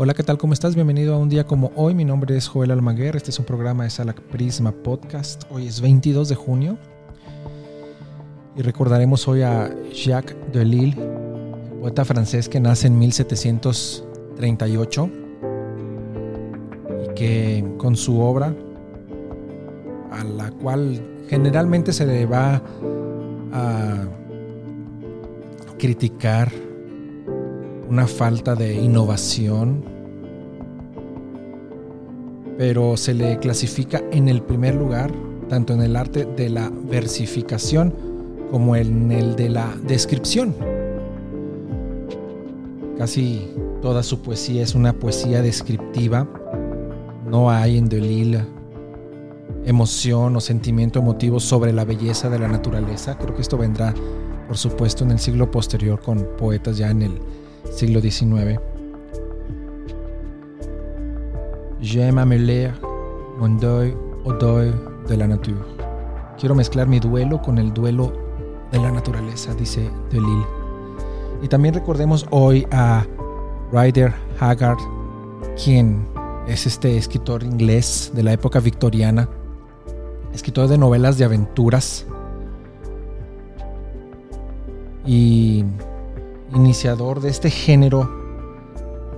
Hola, ¿qué tal? ¿Cómo estás? Bienvenido a un día como hoy. Mi nombre es Joel Almaguer. Este es un programa de Sala Prisma Podcast. Hoy es 22 de junio. Y recordaremos hoy a Jacques Delille, poeta francés que nace en 1738 y que con su obra, a la cual generalmente se le va a criticar una falta de innovación, pero se le clasifica en el primer lugar, tanto en el arte de la versificación como en el de la descripción. Casi toda su poesía es una poesía descriptiva. No hay en Delille emoción o sentimiento emotivo sobre la belleza de la naturaleza. Creo que esto vendrá, por supuesto, en el siglo posterior con poetas ya en el siglo XIX. J'aime mêler mon deuil au deuil de la nature. Quiero mezclar mi duelo con el duelo de la naturaleza, dice Delille. Y también recordemos hoy a Ryder Haggard, quien es este escritor inglés de la época victoriana, escritor de novelas de aventuras y iniciador de este género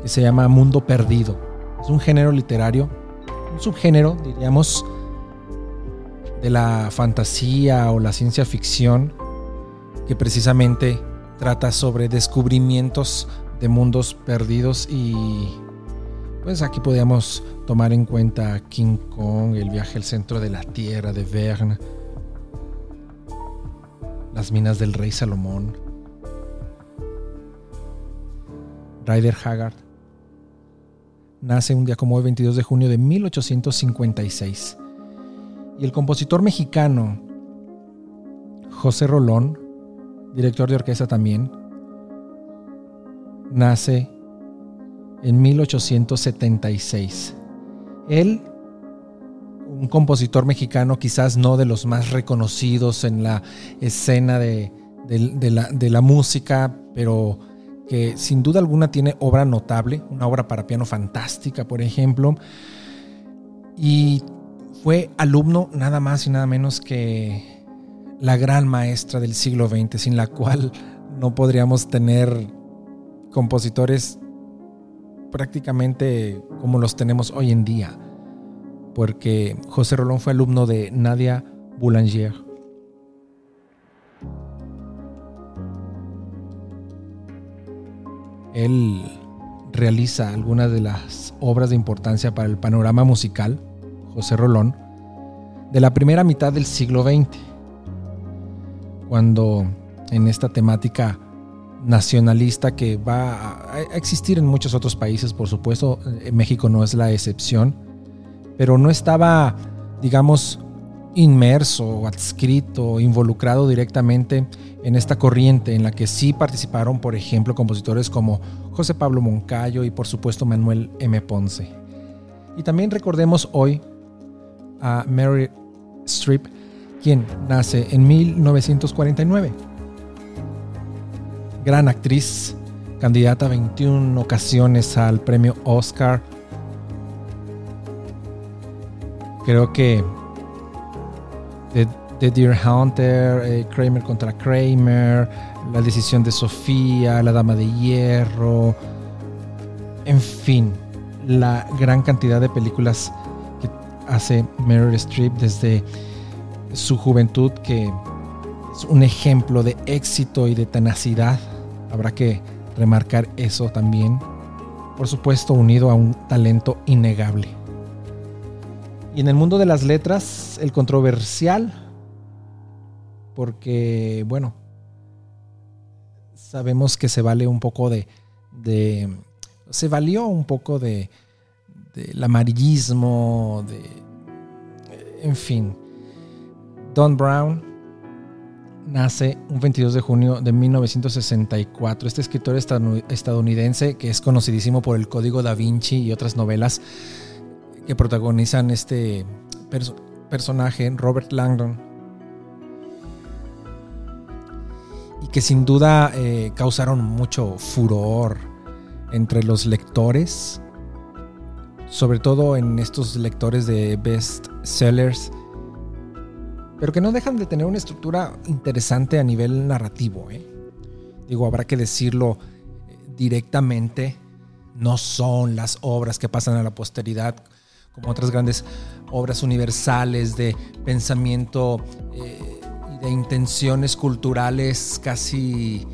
que se llama Mundo Perdido. Es un género literario, un subgénero, diríamos, de la fantasía o la ciencia ficción que precisamente trata sobre descubrimientos de mundos perdidos y pues aquí podríamos tomar en cuenta King Kong, el viaje al centro de la Tierra de Verne, las minas del rey Salomón, Ryder Haggard. Nace un día como hoy, 22 de junio de 1856. Y el compositor mexicano José Rolón, director de orquesta también, nace en 1876. Él, un compositor mexicano quizás no de los más reconocidos en la escena de, la, de la música, pero que sin duda alguna tiene obra notable, una obra para piano fantástica, por ejemplo. Y fue alumno nada más y nada menos que la gran maestra del siglo XX, sin la cual no podríamos tener compositores prácticamente como los tenemos hoy en día, porque José Rolón fue alumno de Nadia Boulanger. Él realiza algunas de las obras de importancia para el panorama musical, José Rolón, de la primera mitad del siglo XX, cuando en esta temática nacionalista que va a existir en muchos otros países, por supuesto, México no es la excepción, pero no estaba, digamos, inmerso, adscrito, involucrado directamente en esta corriente en la que sí participaron, por ejemplo, compositores como José Pablo Moncayo y por supuesto Manuel M. Ponce. Y también recordemos hoy a Mary Streep, quien nace en 1949 gran actriz, candidata a 21 ocasiones al premio Oscar. Creo que The, Deer Hunter, eh, Kramer contra Kramer, La decisión de Sofía, La Dama de Hierro, en fin, la gran cantidad de películas que hace Meryl Streep desde su juventud que es un ejemplo de éxito y de tenacidad Habrá que remarcar eso también. Por supuesto, unido a un talento innegable. Y en el mundo de las letras, el controversial, porque, bueno, sabemos que se vale un poco de, de se valió un poco de del amarillismo, de en fin. Don Brown nace un 22 de junio de 1964. Este escritor estadounidense que es conocidísimo por el Código da Vinci y otras novelas que protagonizan este personaje, Robert Langdon. Y que sin duda eh, causaron mucho furor entre los lectores, sobre todo en estos lectores de best sellers pero que no dejan de tener una estructura interesante a nivel narrativo. ¿eh? Digo, habrá que decirlo eh, directamente, no son las obras que pasan a la posteridad como otras grandes obras universales de pensamiento eh, y de intenciones culturales casi,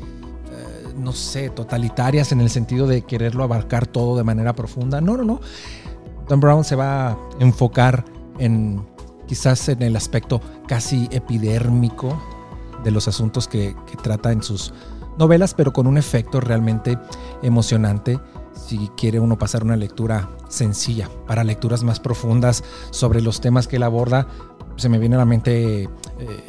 no sé, totalitarias en el sentido de quererlo abarcar todo de manera profunda. No, no, no. Don Brown se va a enfocar en quizás en el aspecto casi epidérmico de los asuntos que, trata en sus novelas, pero con un efecto realmente emocionante si quiere uno pasar una lectura sencilla. Para lecturas más profundas sobre los temas que él aborda, se me viene a la mente eh,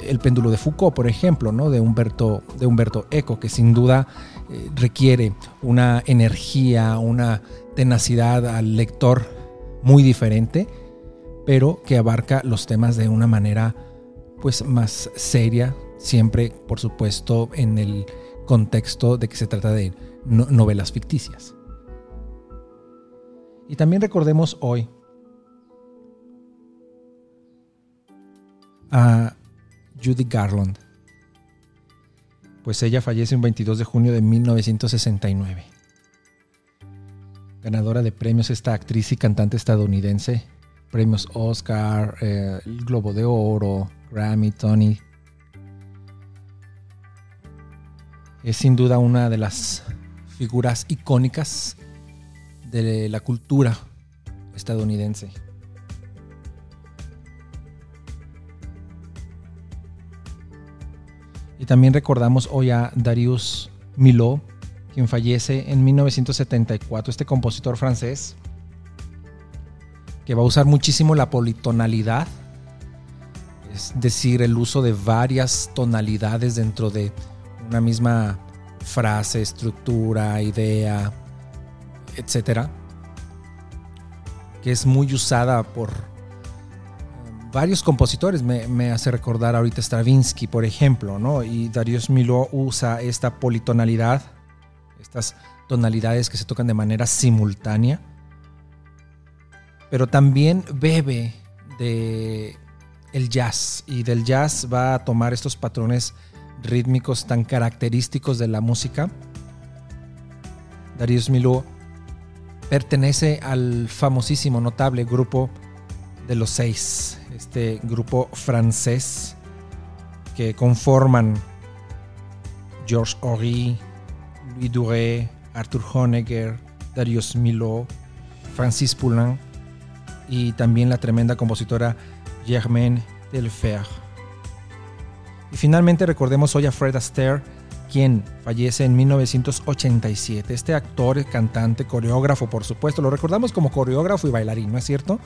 El péndulo de Foucault, por ejemplo, ¿no? de, Humberto, de Humberto Eco, que sin duda eh, requiere una energía, una tenacidad al lector muy diferente pero que abarca los temas de una manera pues más seria, siempre por supuesto en el contexto de que se trata de novelas ficticias. Y también recordemos hoy a Judy Garland, pues ella fallece el 22 de junio de 1969. Ganadora de premios esta actriz y cantante estadounidense premios Oscar, eh, el Globo de Oro, Grammy, Tony. Es sin duda una de las figuras icónicas de la cultura estadounidense. Y también recordamos hoy a Darius Milhaud, quien fallece en 1974, este compositor francés que va a usar muchísimo la politonalidad, es decir, el uso de varias tonalidades dentro de una misma frase, estructura, idea, etcétera, que es muy usada por um, varios compositores. Me, hace recordar ahorita Stravinsky, por ejemplo, ¿no? Y Darius Milhaud usa esta politonalidad, estas tonalidades que se tocan de manera simultánea pero también bebe de el jazz y del jazz va a tomar estos patrones rítmicos tan característicos de la música. Darius Milhaud pertenece al famosísimo, notable grupo de los seis, este grupo francés que conforman Georges Horry, Louis Duré, Arthur Honegger, Darius Milhaud, Francis Poulain y también la tremenda compositora Germaine Delfer. Y finalmente recordemos hoy a Fred Astaire, quien fallece en 1987. Este actor, cantante, coreógrafo, por supuesto, lo recordamos como coreógrafo y bailarín, ¿no es cierto?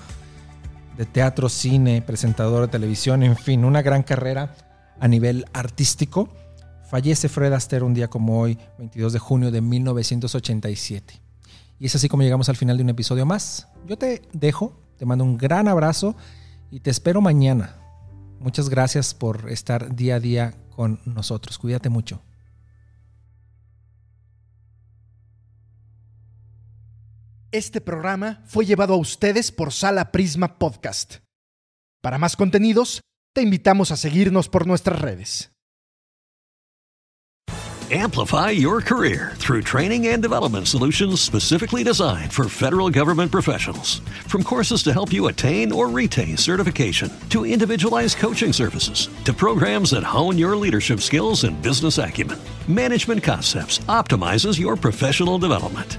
De teatro, cine, presentador de televisión, en fin, una gran carrera a nivel artístico. Fallece Fred Astaire un día como hoy, 22 de junio de 1987. Y es así como llegamos al final de un episodio más. Yo te dejo te mando un gran abrazo y te espero mañana. Muchas gracias por estar día a día con nosotros. Cuídate mucho. Este programa fue llevado a ustedes por Sala Prisma Podcast. Para más contenidos, te invitamos a seguirnos por nuestras redes. Amplify your career through training and development solutions specifically designed for federal government professionals. From courses to help you attain or retain certification, to individualized coaching services, to programs that hone your leadership skills and business acumen, Management Concepts optimizes your professional development.